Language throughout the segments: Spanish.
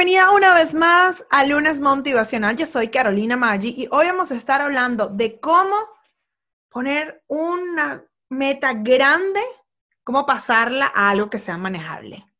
bienvenida una vez más a Lunes Motivacional. Yo soy Carolina Maggi y hoy vamos a estar hablando de cómo poner una meta grande, cómo pasarla a algo que sea manejable.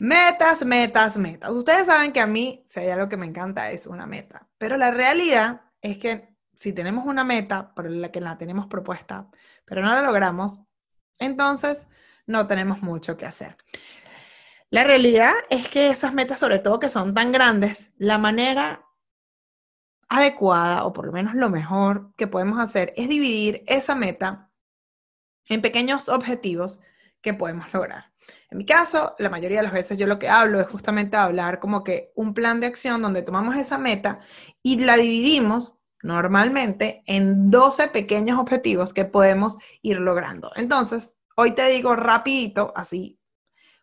Metas, metas, metas. Ustedes saben que a mí, si hay algo que me encanta, es una meta. Pero la realidad es que si tenemos una meta, por la que la tenemos propuesta, pero no la logramos, entonces no tenemos mucho que hacer. La realidad es que esas metas, sobre todo que son tan grandes, la manera adecuada, o por lo menos lo mejor que podemos hacer, es dividir esa meta en pequeños objetivos que podemos lograr. En mi caso, la mayoría de las veces yo lo que hablo es justamente hablar como que un plan de acción donde tomamos esa meta y la dividimos normalmente en 12 pequeños objetivos que podemos ir logrando. Entonces, hoy te digo rapidito, así,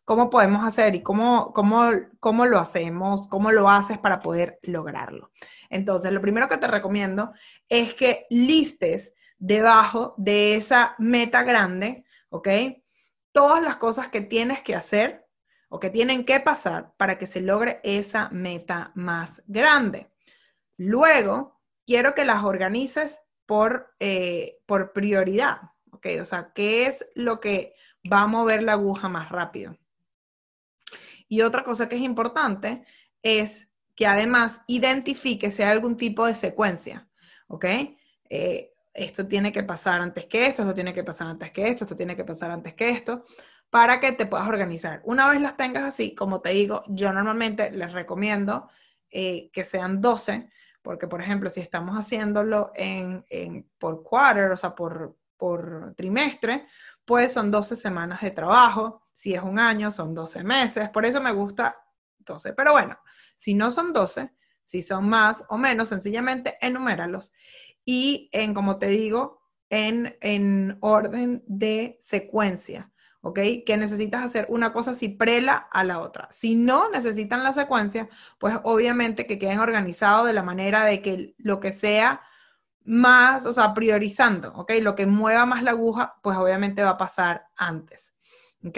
cómo podemos hacer y cómo, cómo, cómo lo hacemos, cómo lo haces para poder lograrlo. Entonces, lo primero que te recomiendo es que listes debajo de esa meta grande, ¿ok? Todas las cosas que tienes que hacer o que tienen que pasar para que se logre esa meta más grande. Luego, quiero que las organices por, eh, por prioridad, ¿ok? O sea, ¿qué es lo que va a mover la aguja más rápido? Y otra cosa que es importante es que además identifique si hay algún tipo de secuencia, ¿ok? Eh, esto tiene que pasar antes que esto, esto tiene que pasar antes que esto, esto tiene que pasar antes que esto, para que te puedas organizar. Una vez las tengas así, como te digo, yo normalmente les recomiendo eh, que sean 12, porque por ejemplo, si estamos haciéndolo en, por quarter, o sea, por, por trimestre, pues son 12 semanas de trabajo. Si es un año, son 12 meses. Por eso me gusta 12. Pero bueno, si no son 12, si son más o menos, sencillamente enuméralos y en, como te digo, en, en orden de secuencia. ¿ok? Que necesitas hacer una cosa si prela a la otra. Si no necesitan la secuencia, pues obviamente que queden organizados de la manera de que lo que sea más, o sea, priorizando, ¿ok? Lo que mueva más la aguja, pues obviamente va a pasar antes, ¿ok?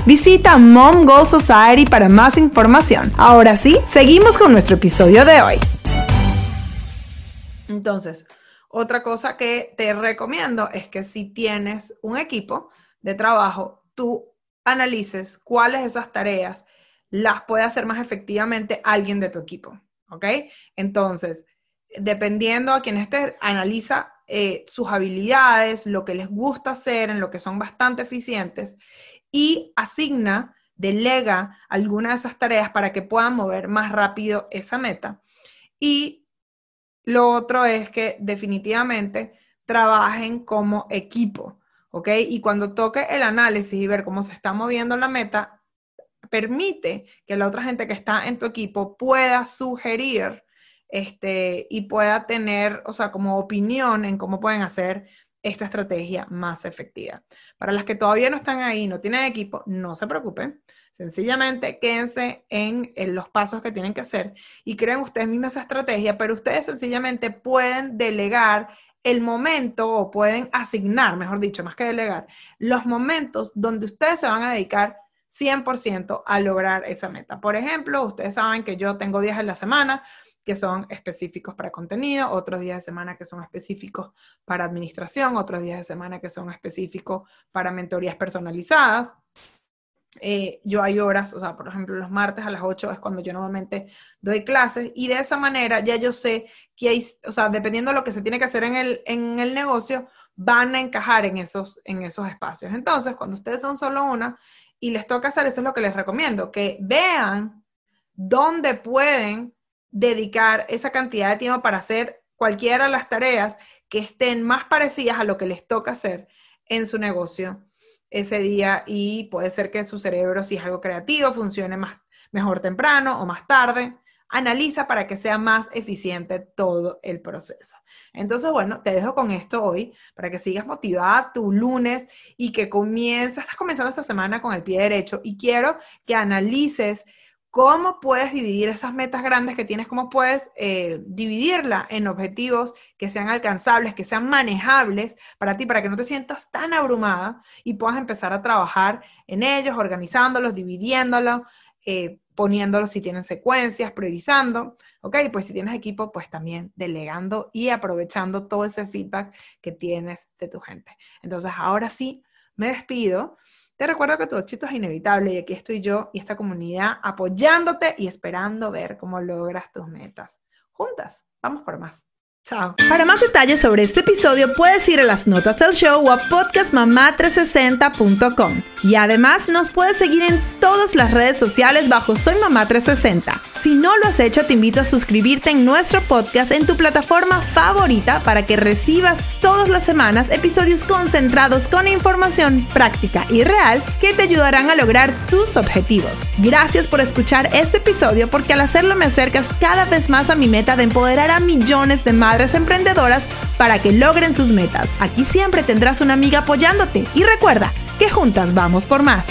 Visita Mom Goal Society para más información. Ahora sí, seguimos con nuestro episodio de hoy. Entonces, otra cosa que te recomiendo es que si tienes un equipo de trabajo, tú analices cuáles de esas tareas las puede hacer más efectivamente alguien de tu equipo. ¿Ok? Entonces, dependiendo a quién estés, analiza eh, sus habilidades, lo que les gusta hacer, en lo que son bastante eficientes y asigna, delega alguna de esas tareas para que puedan mover más rápido esa meta. Y lo otro es que definitivamente trabajen como equipo, ¿ok? Y cuando toque el análisis y ver cómo se está moviendo la meta, permite que la otra gente que está en tu equipo pueda sugerir este, y pueda tener, o sea, como opinión en cómo pueden hacer esta estrategia más efectiva. Para las que todavía no están ahí, no tienen equipo, no se preocupen. Sencillamente quédense en, los pasos que tienen que hacer y creen ustedes mismos esa estrategia, pero ustedes sencillamente pueden delegar el momento o pueden asignar, mejor dicho, más que delegar, los momentos donde ustedes se van a dedicar 100% a lograr esa meta. Por ejemplo, ustedes saben que yo tengo días en la semana que son específicos para contenido, otros días de semana que son específicos para administración, otros días de semana que son específicos para mentorías personalizadas. Eh, yo hay horas, o sea, por ejemplo, los martes a las 8 es cuando yo normalmente doy clases y de esa manera ya yo sé que hay, o sea, dependiendo de lo que se tiene que hacer en el, en el negocio, van a encajar en esos, en esos espacios. Entonces, cuando ustedes son solo una y les toca hacer, eso es lo que les recomiendo, que vean dónde pueden dedicar esa cantidad de tiempo para hacer cualquiera de las tareas que estén más parecidas a lo que les toca hacer en su negocio ese día y puede ser que su cerebro, si es algo creativo, funcione más, mejor temprano o más tarde. Analiza para que sea más eficiente todo el proceso. Entonces, bueno, te dejo con esto hoy para que sigas motivada tu lunes y que comiences, estás comenzando esta semana con el pie derecho y quiero que analices cómo puedes dividir esas metas grandes que tienes, cómo puedes eh, dividirla en objetivos que sean alcanzables, que sean manejables para ti, para que no te sientas tan abrumada y puedas empezar a trabajar en ellos, organizándolos, dividiéndolos, eh, poniéndolos si tienen secuencias, priorizando, ¿ok? Pues si tienes equipo, pues también delegando y aprovechando todo ese feedback que tienes de tu gente. Entonces, ahora sí, me despido. Te recuerdo que tu éxito es inevitable y aquí estoy yo y esta comunidad apoyándote y esperando ver cómo logras tus metas. Juntas, vamos por más. Chao. Para más detalles sobre este episodio puedes ir a las notas del show o a podcastmamá360.com. Y además nos puedes seguir en todas las redes sociales bajo Soy Mamá 360. Si no lo has hecho, te invito a suscribirte en nuestro podcast en tu plataforma favorita para que recibas todas las semanas episodios concentrados con información práctica y real que te ayudarán a lograr tus objetivos. Gracias por escuchar este episodio porque al hacerlo me acercas cada vez más a mi meta de empoderar a millones de madres emprendedoras para que logren sus metas. Aquí siempre tendrás una amiga apoyándote y recuerda que juntas vamos por más.